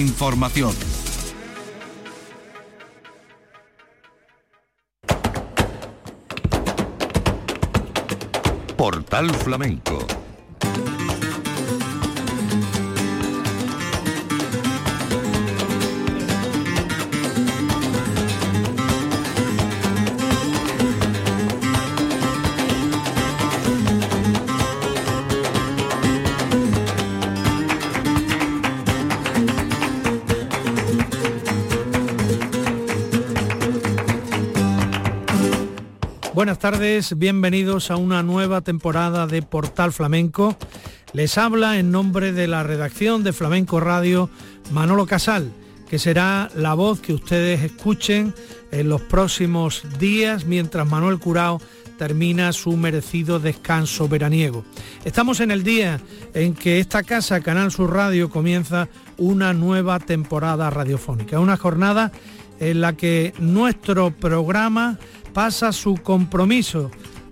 Información. Portal Flamenco Buenas tardes, bienvenidos a una nueva temporada de Portal Flamenco. Les habla en nombre de la redacción de Flamenco Radio Manolo Casal, que será la voz que ustedes escuchen en los próximos días mientras Manuel Curao termina su merecido descanso veraniego. Estamos en el día en que esta casa, Canal Sur Radio, comienza una nueva temporada radiofónica, una jornada en la que nuestro programa pasa su compromiso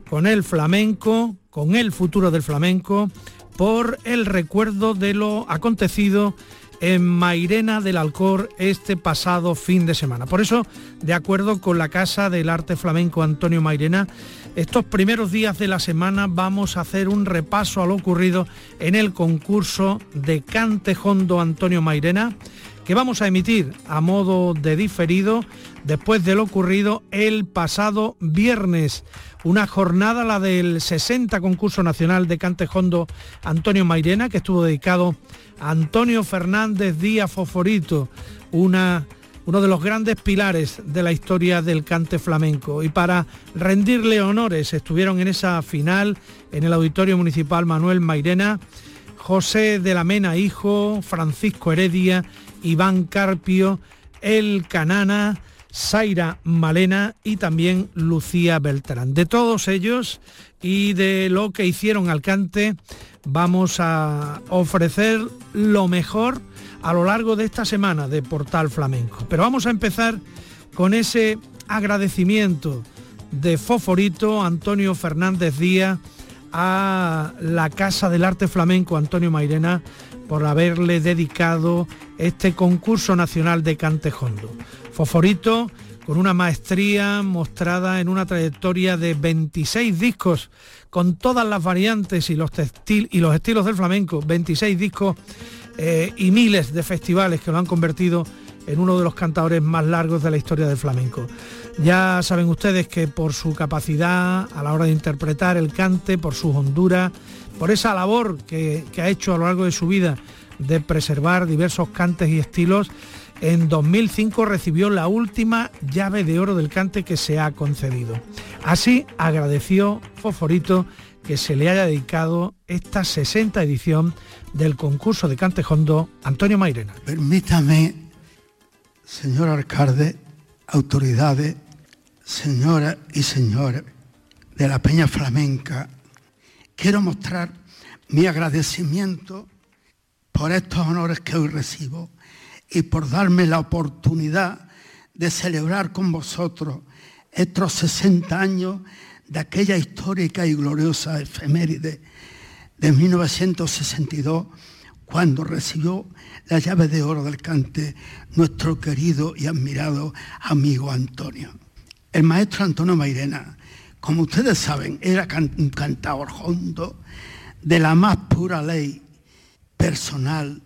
con el flamenco, con el futuro del flamenco, por el recuerdo de lo acontecido en Mairena del Alcor este pasado fin de semana. Por eso, de acuerdo con la Casa del Arte Flamenco Antonio Mairena, estos primeros días de la semana vamos a hacer un repaso a lo ocurrido en el concurso de Cantejondo Antonio Mairena, que vamos a emitir a modo de diferido después de lo ocurrido el pasado viernes. Una jornada, la del 60 concurso nacional de Cantejondo Antonio Mairena, que estuvo dedicado a Antonio Fernández Díaz Foforito, una, uno de los grandes pilares de la historia del cante flamenco. Y para rendirle honores estuvieron en esa final en el Auditorio Municipal Manuel Mairena, José de la Mena Hijo, Francisco Heredia, Iván Carpio, El Canana, Zaira Malena y también Lucía Beltrán. De todos ellos y de lo que hicieron al cante, vamos a ofrecer lo mejor a lo largo de esta semana de Portal Flamenco. Pero vamos a empezar con ese agradecimiento de Foforito Antonio Fernández Díaz a la Casa del Arte Flamenco Antonio Mairena por haberle dedicado este concurso nacional de Cantejondo. Foforito, con una maestría mostrada en una trayectoria de 26 discos, con todas las variantes y los, estilos del flamenco, 26 discos eh, y miles de festivales que lo han convertido en uno de los cantadores más largos de la historia del flamenco. Ya saben ustedes que por su capacidad a la hora de interpretar el cante, por su hondura, por esa labor que ha hecho a lo largo de su vida de preservar diversos cantes y estilos, en 2005 recibió la última llave de oro del cante que se ha concedido. Así agradeció Foforito que se le haya dedicado esta 60 edición del concurso de cantejondo Antonio Mairena. Permítame, señor alcalde, autoridades, señoras y señores de la Peña Flamenca, quiero mostrar mi agradecimiento por estos honores que hoy recibo y por darme la oportunidad de celebrar con vosotros estos 60 años de aquella histórica y gloriosa efeméride de 1962, cuando recibió la llave de oro del cante nuestro querido y admirado amigo Antonio. El maestro Antonio Mairena, como ustedes saben, era un cantador hondo de la más pura ley personal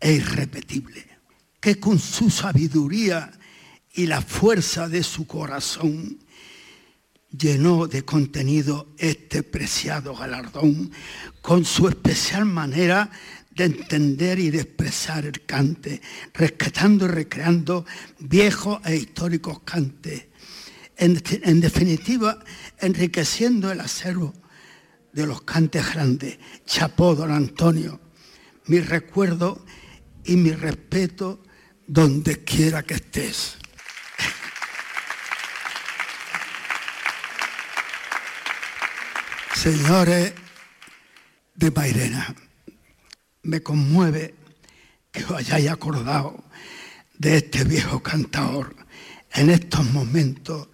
e irrepetible que con su sabiduría y la fuerza de su corazón llenó de contenido este preciado galardón con su especial manera de entender y de expresar el cante, rescatando y recreando viejos e históricos cantes. En, definitiva, enriqueciendo el acervo de los cantes grandes. Chapó, don Antonio, mi recuerdo y mi respeto donde quiera que estés. Señores de Mairena, me conmueve que os hayáis acordado de este viejo cantador en estos momentos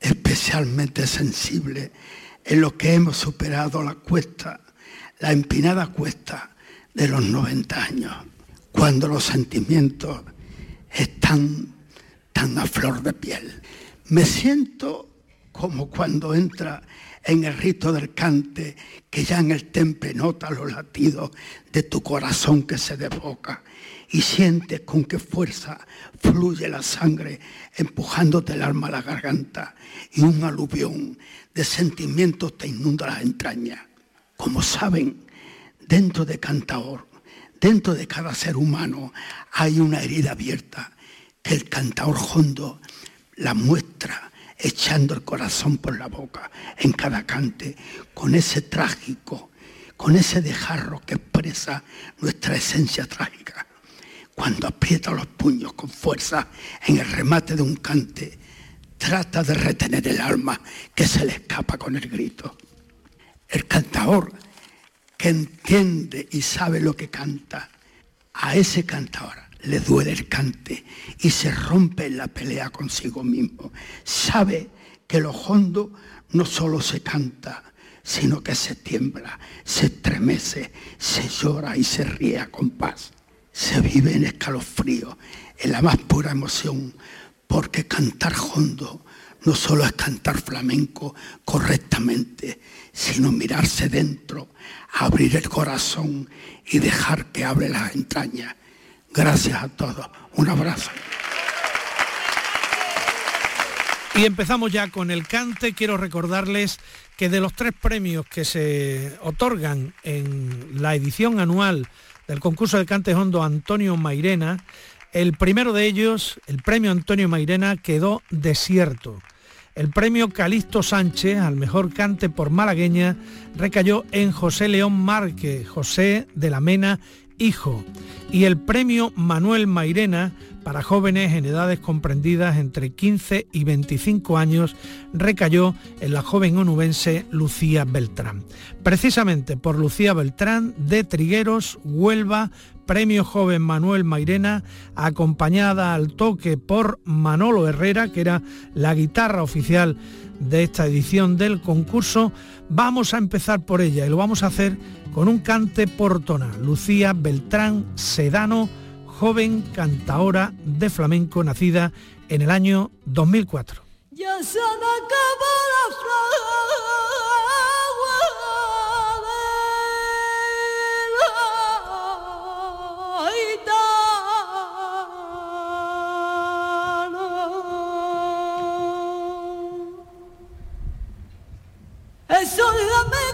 especialmente sensibles en los que hemos superado la cuesta, la empinada cuesta de los 90 años cuando los sentimientos están tan a flor de piel. Me siento como cuando entra en el rito del cante, que ya en el temple nota los latidos de tu corazón que se desboca y sientes con qué fuerza fluye la sangre empujándote el alma a la garganta y un aluvión de sentimientos te inunda las entrañas. Como saben, dentro de Cantaor, dentro de cada ser humano hay una herida abierta que el cantaor hondo la muestra echando el corazón por la boca en cada cante, con ese trágico, con ese dejarro que expresa nuestra esencia trágica. Cuando aprieta los puños con fuerza en el remate de un cante, trata de retener el alma que se le escapa con el grito. El cantador que entiende y sabe lo que canta, a ese cantador le duele el cante y se rompe en la pelea consigo mismo. Sabe que lo hondo no solo se canta, sino que se tiembla, se estremece, se llora y se ríe a compás. Se vive en escalofrío, en la más pura emoción, porque cantar hondo no solo es cantar flamenco correctamente, sino mirarse dentro, abrir el corazón y dejar que hable las entrañas Gracias a todos. Un abrazo. Y empezamos ya con el cante. Quiero recordarles que de los tres premios que se otorgan en la edición anual del concurso de cante hondo Antonio Mairena, el primero de ellos, el premio Antonio Mairena, quedó desierto. El premio Calixto Sánchez al mejor cante por malagueña recayó en José León Márquez, José de la Mena hijo, y el premio Manuel Mairena para jóvenes en edades comprendidas entre 15 y 25 años recayó en la joven onubense Lucía Beltrán. Precisamente por Lucía Beltrán de Trigueros, Huelva, Premio Joven Manuel Mairena, acompañada al toque por Manolo Herrera, que era la guitarra oficial de esta edición del concurso, vamos a empezar por ella y lo vamos a hacer con un cante portona, Lucía Beltrán Sedano, joven cantaora de flamenco nacida en el año 2004. solamente negra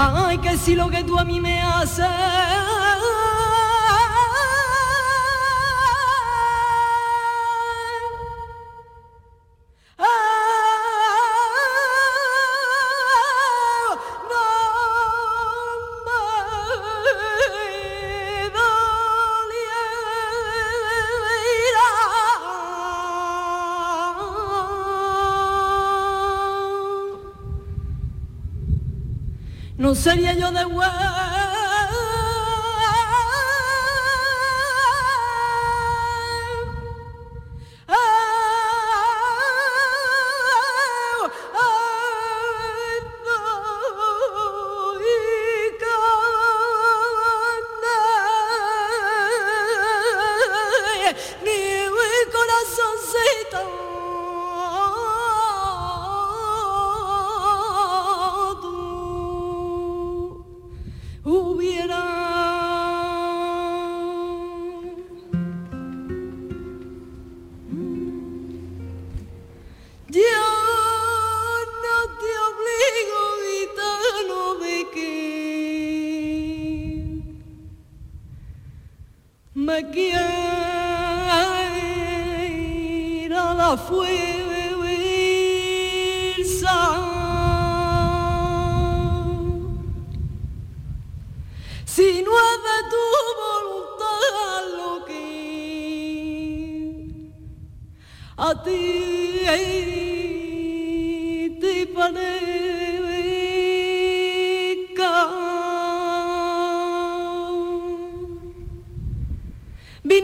Ay, que si lo que tú a mí me haces sería yo de huevo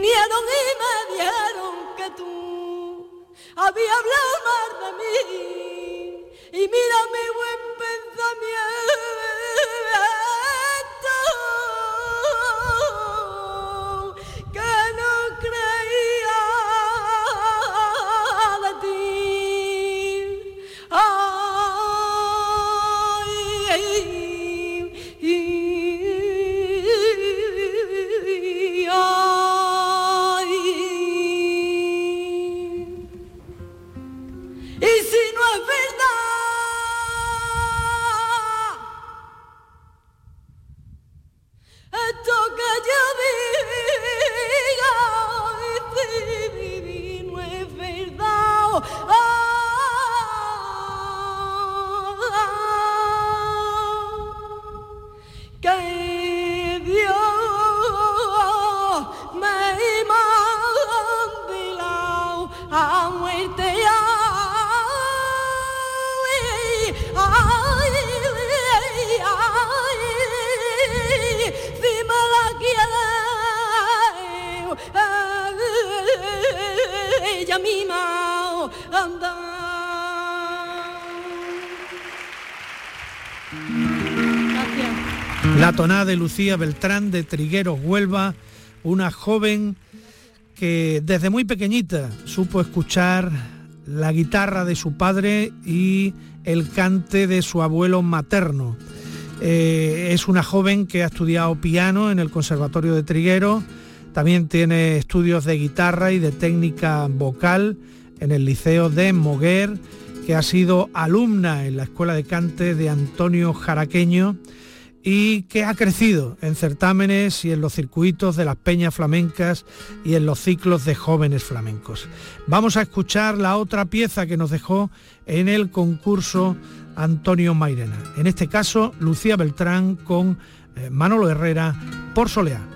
Vinieron y me dieron que tú habías hablado mal de mí. Y mira mi Lucía Beltrán de Trigueros Huelva, una joven que desde muy pequeñita supo escuchar la guitarra de su padre y el cante de su abuelo materno. Eh, es una joven que ha estudiado piano en el Conservatorio de Trigueros, también tiene estudios de guitarra y de técnica vocal en el Liceo de Moguer, que ha sido alumna en la Escuela de Cante de Antonio Jaraqueño y que ha crecido en certámenes y en los circuitos de las peñas flamencas y en los ciclos de jóvenes flamencos. Vamos a escuchar la otra pieza que nos dejó en el concurso Antonio Mairena. En este caso, Lucía Beltrán con eh, Manolo Herrera por Soleá.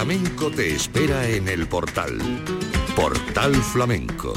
Flamenco te espera en el portal. Portal Flamenco.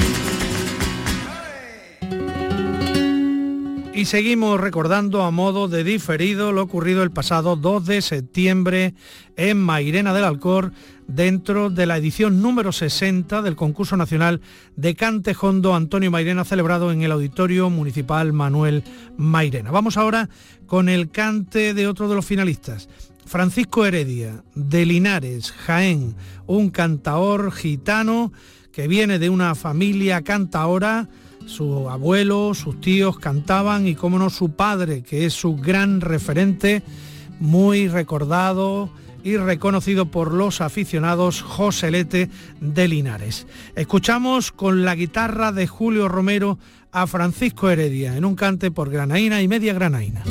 Y seguimos recordando a modo de diferido lo ocurrido el pasado 2 de septiembre en Mairena del Alcor, dentro de la edición número 60 del concurso nacional de Cante Jondo Antonio Mairena, celebrado en el Auditorio Municipal Manuel Mairena. Vamos ahora con el cante de otro de los finalistas. Francisco Heredia, de Linares, Jaén, un cantaor gitano que viene de una familia cantaora, su abuelo, sus tíos cantaban y como no su padre, que es su gran referente, muy recordado y reconocido por los aficionados Joselete de Linares. Escuchamos con la guitarra de Julio Romero a Francisco Heredia en un cante por granaína y media granaína.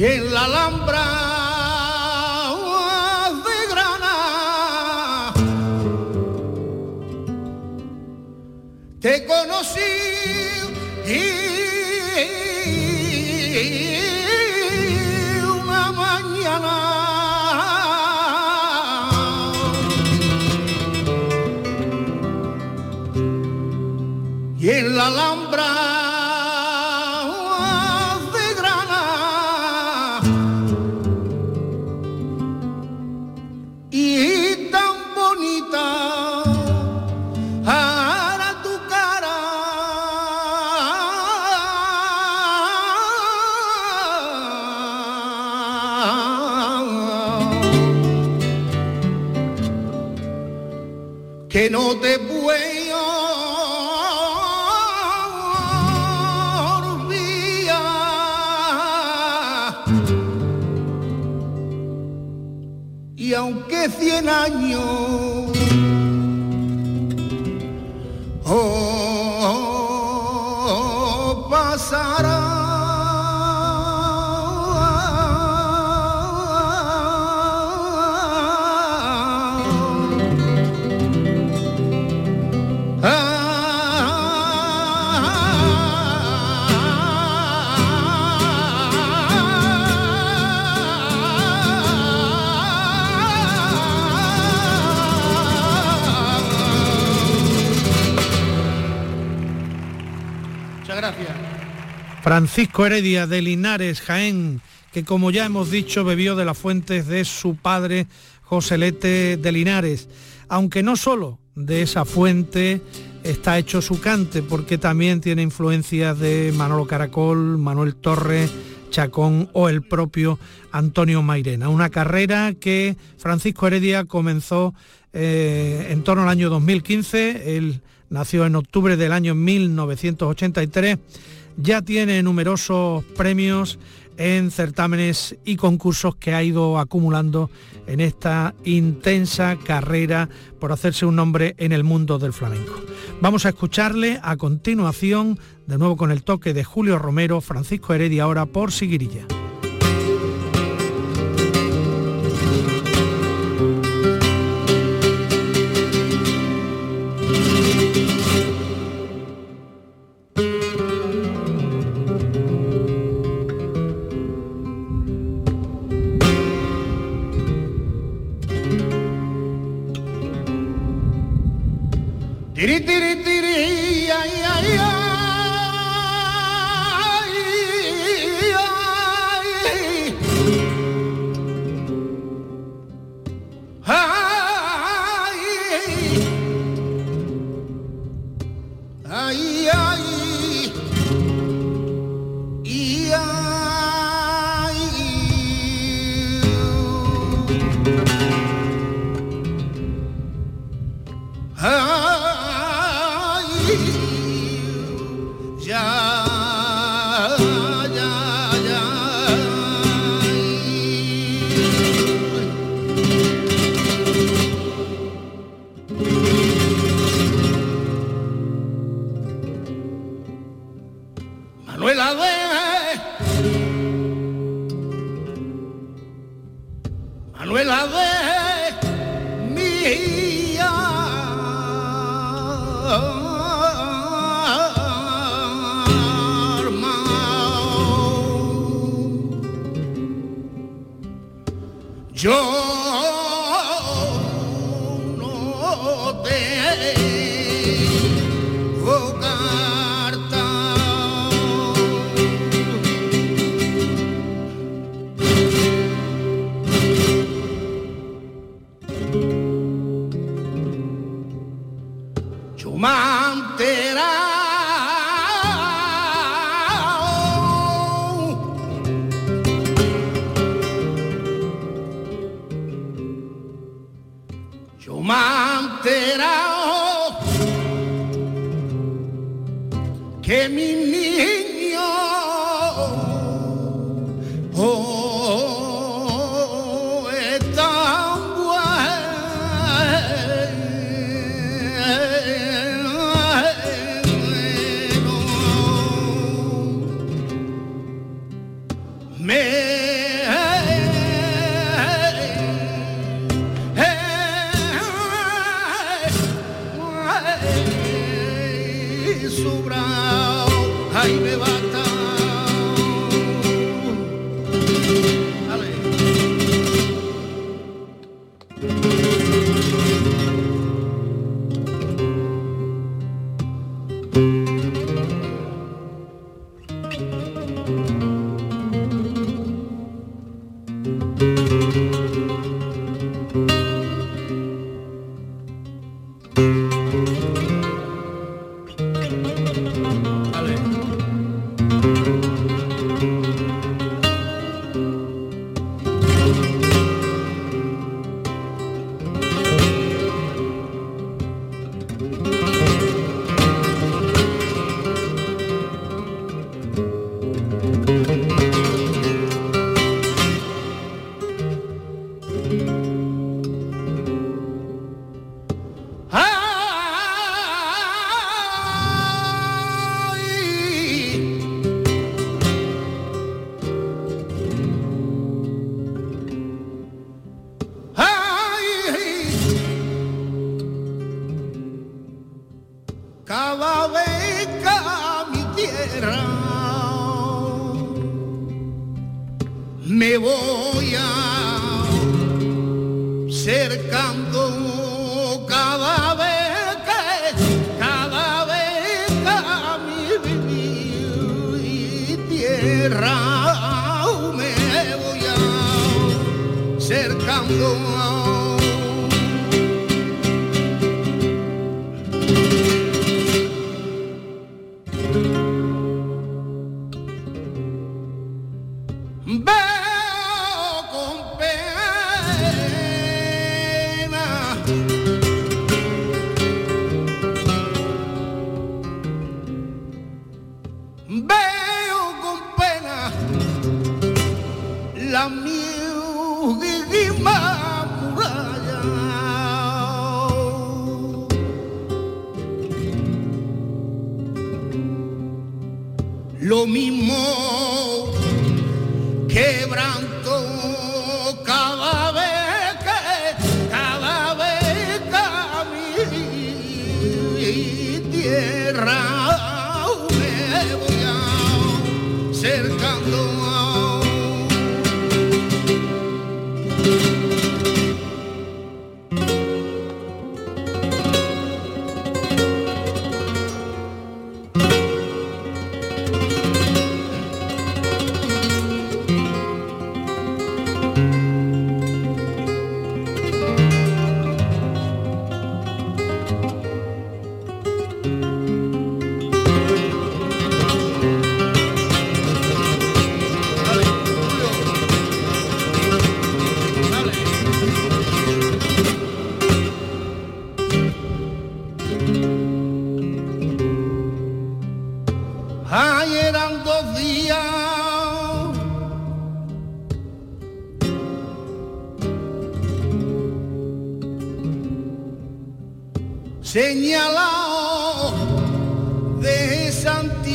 y en la Alhambra. te conocí y una mañana y en la Alhambra pena Francisco Heredia de Linares, Jaén, que como ya hemos dicho bebió de las fuentes de su padre Joselete de Linares, aunque no solo de esa fuente está hecho su cante, porque también tiene influencias de Manolo Caracol, Manuel Torres, Chacón o el propio Antonio Mairena. Una carrera que Francisco Heredia comenzó eh, en torno al año 2015, él nació en octubre del año 1983 ya tiene numerosos premios en certámenes y concursos que ha ido acumulando en esta intensa carrera por hacerse un nombre en el mundo del flamenco. Vamos a escucharle a continuación, de nuevo con el toque de Julio Romero, Francisco Heredia ahora por Siguirilla. quebrado, ahí me va a estar.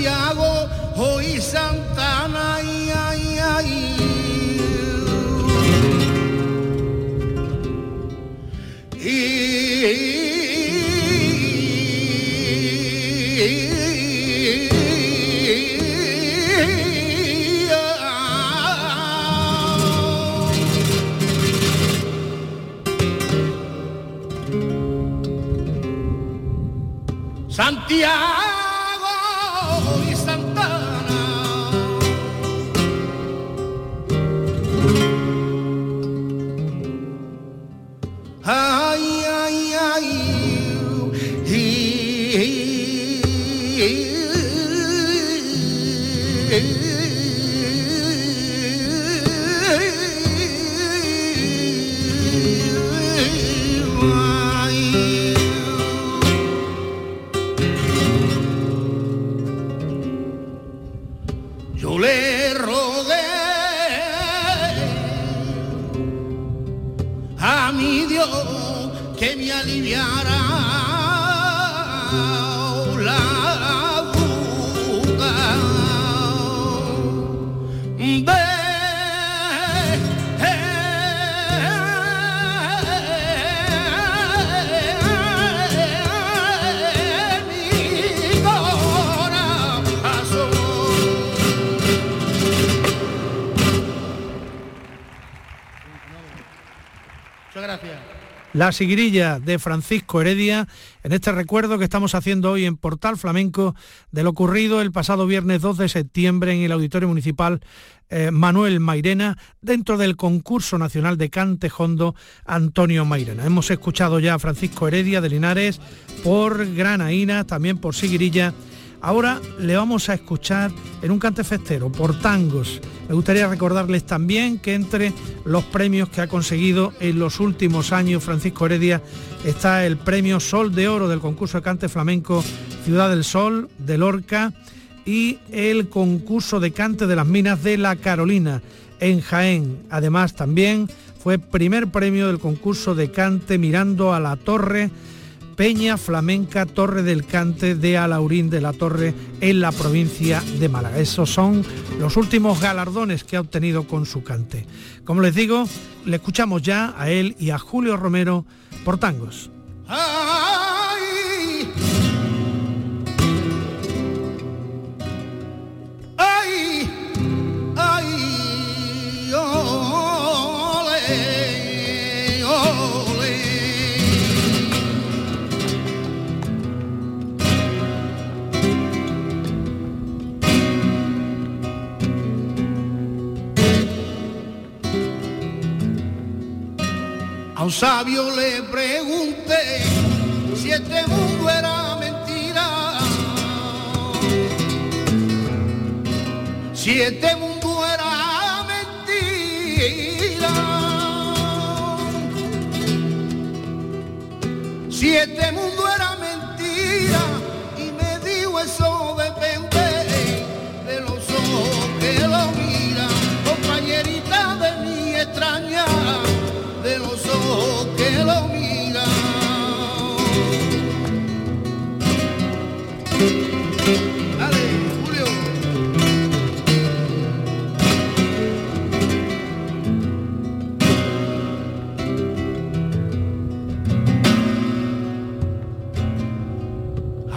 Santiago hoy Santana y La siguirilla de Francisco Heredia en este recuerdo que estamos haciendo hoy en Portal Flamenco de lo ocurrido el pasado viernes 2 de septiembre en el Auditorio Municipal eh, Manuel Mairena dentro del concurso nacional de cante hondo Antonio Mairena. Hemos escuchado ya a Francisco Heredia de Linares por Granaína, también por Siguirilla. Ahora le vamos a escuchar en un cante festero, por tangos. Me gustaría recordarles también que entre los premios que ha conseguido en los últimos años Francisco Heredia está el premio Sol de Oro del concurso de cante flamenco Ciudad del Sol de Lorca y el concurso de cante de las minas de La Carolina en Jaén. Además también fue primer premio del concurso de cante Mirando a la Torre Peña Flamenca Torre del Cante de Alaurín de la Torre en la provincia de Málaga. Esos son los últimos galardones que ha obtenido con su cante. Como les digo, le escuchamos ya a él y a Julio Romero por tangos. Un sabio le pregunté si este mundo era mentira. Si este mundo era mentira. Si este mundo era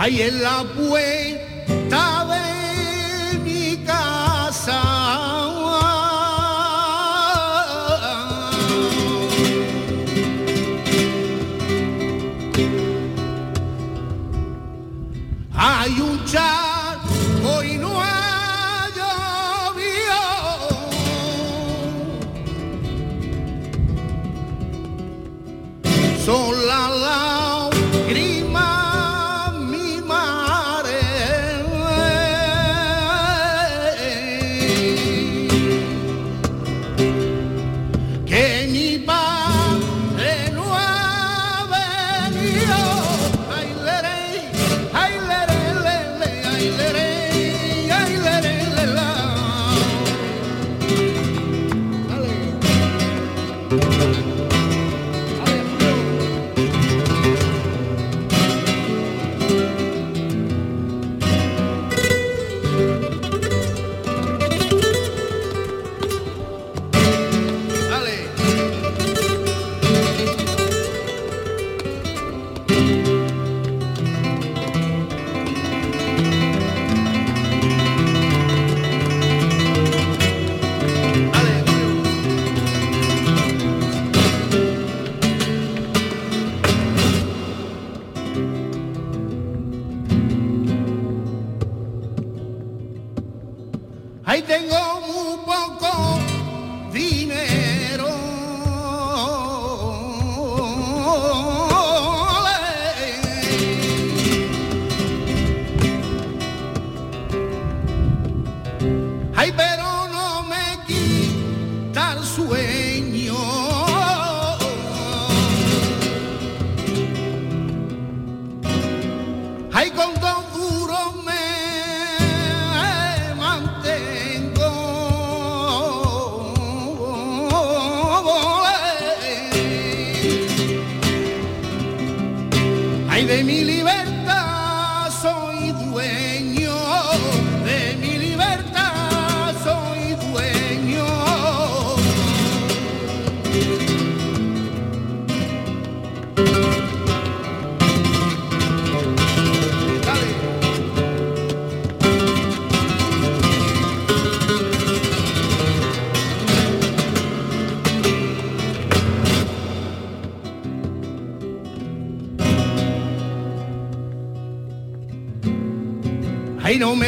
Ahí en la puerta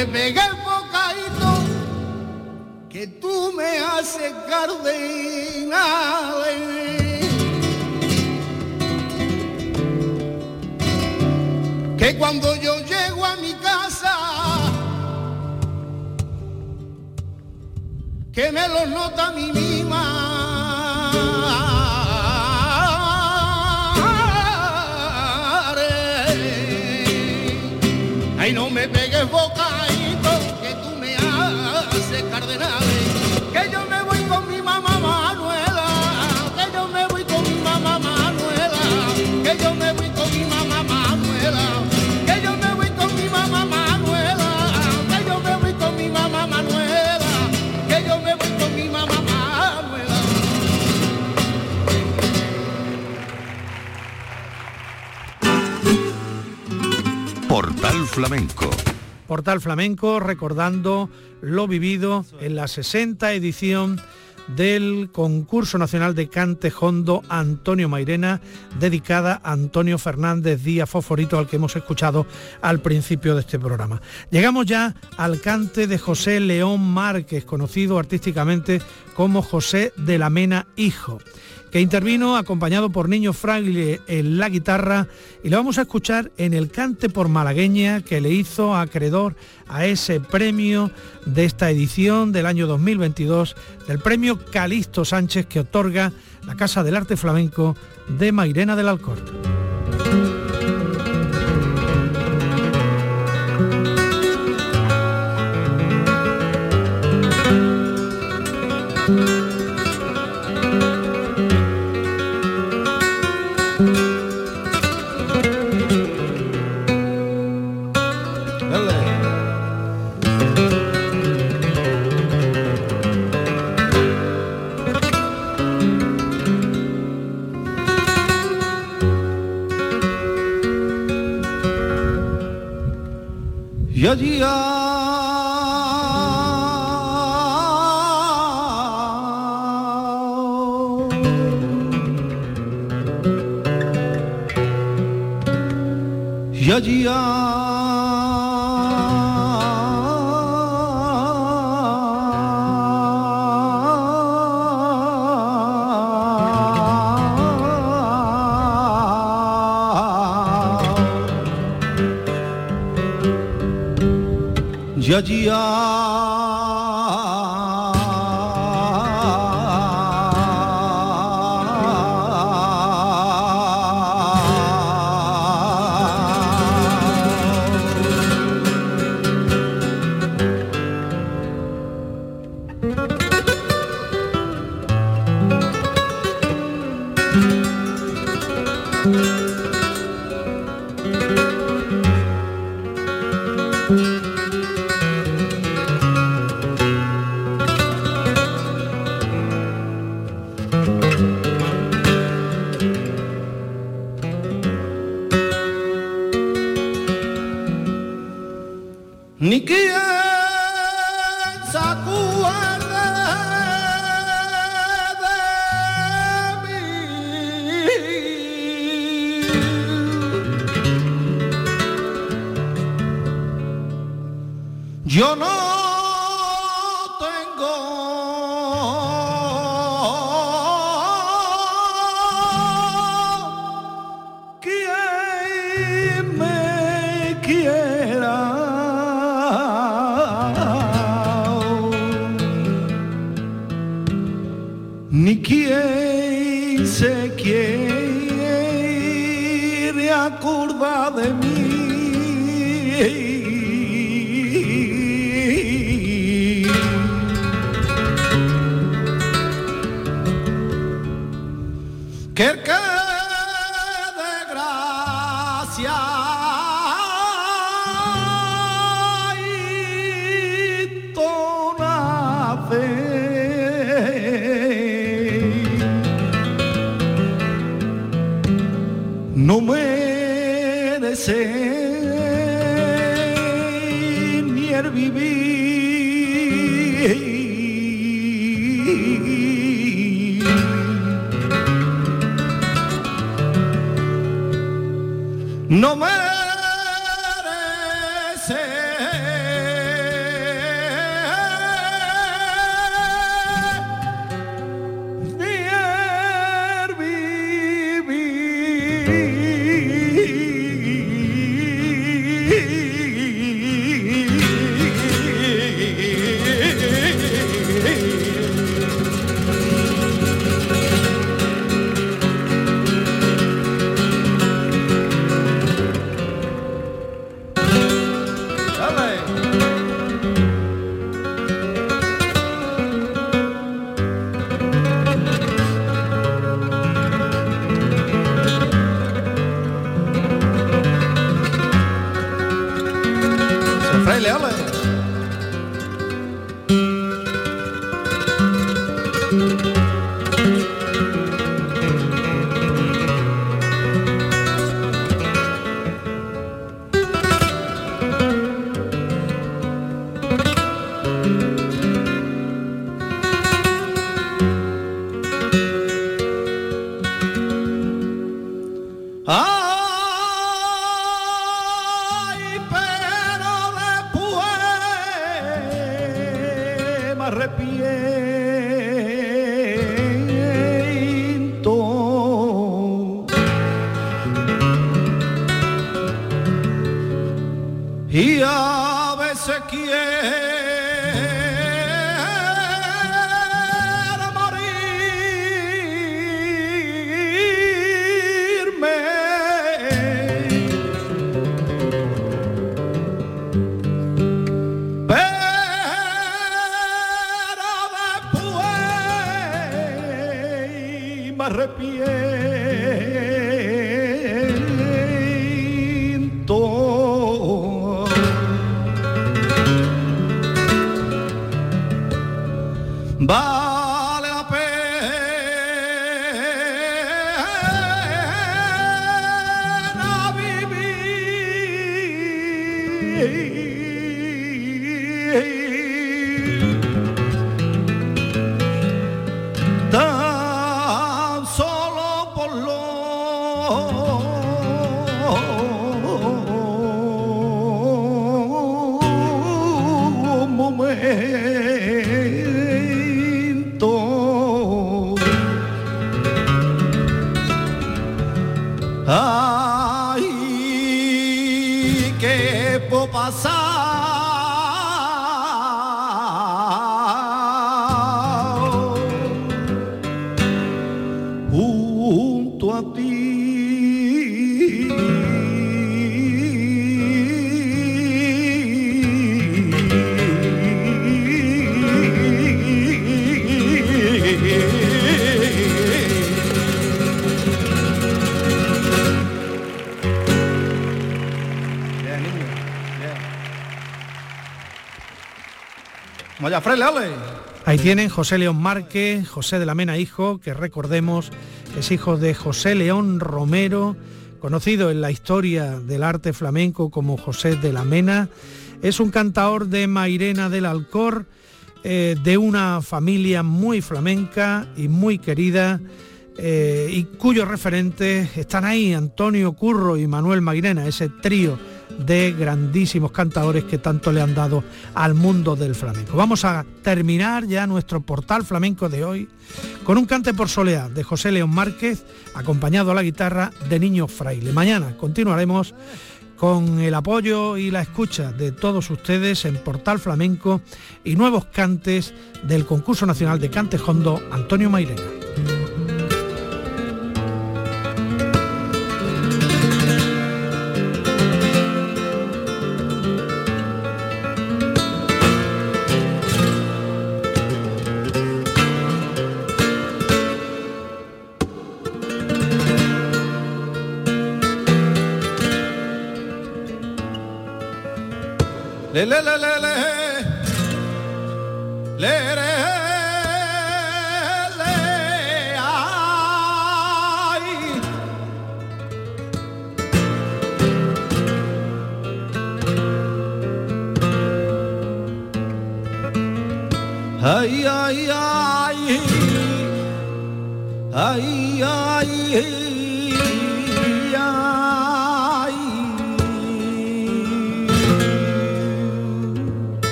Me pegues bocadito, que tú me haces cardenal. Que cuando yo llego a mi casa, que me lo nota mi madre. Ay, no me pegues bocadito, Flamenco. Portal Flamenco recordando lo vivido en la 60 edición del concurso nacional de cante hondo Antonio Mairena, dedicada a Antonio Fernández Díaz Fosforito, al que hemos escuchado al principio de este programa. Llegamos ya al cante de José León Márquez, conocido artísticamente como José de la Mena Hijo que intervino acompañado por Niño Fraile en la guitarra y lo vamos a escuchar en el cante por malagueña que le hizo acreedor a ese premio de esta edición del año 2022 del premio Calixto Sánchez que otorga la Casa del Arte Flamenco de Mairena del Alcorte. Y allí Y allí Yo no. Se vivir. tan tienen José León Márquez, José de la Mena hijo, que recordemos es hijo de José León Romero, conocido en la historia del arte flamenco como José de la Mena. Es un cantaor de Mairena del Alcor, eh, de una familia muy flamenca y muy querida, eh, y cuyos referentes están ahí, Antonio Curro y Manuel Mairena, ese trío de grandísimos cantadores que tanto le han dado al mundo del flamenco. Vamos a terminar ya nuestro portal flamenco de hoy con un cante por soleá de José León Márquez, acompañado a la guitarra de Niño Fraile. Mañana continuaremos con el apoyo y la escucha de todos ustedes en Portal Flamenco y nuevos cantes del concurso nacional de Cantejondo Antonio Mairena.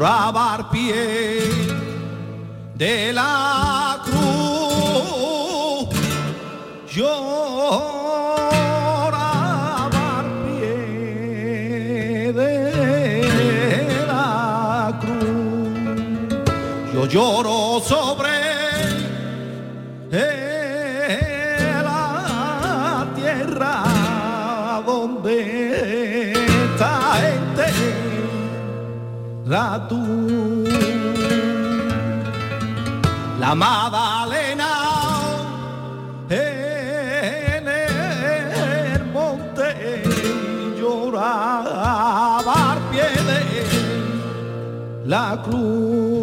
Lloraba al pie de la al pie de la cruz. Yo lloro tu. La Madalena en el monte lloraba al pie de la cruz.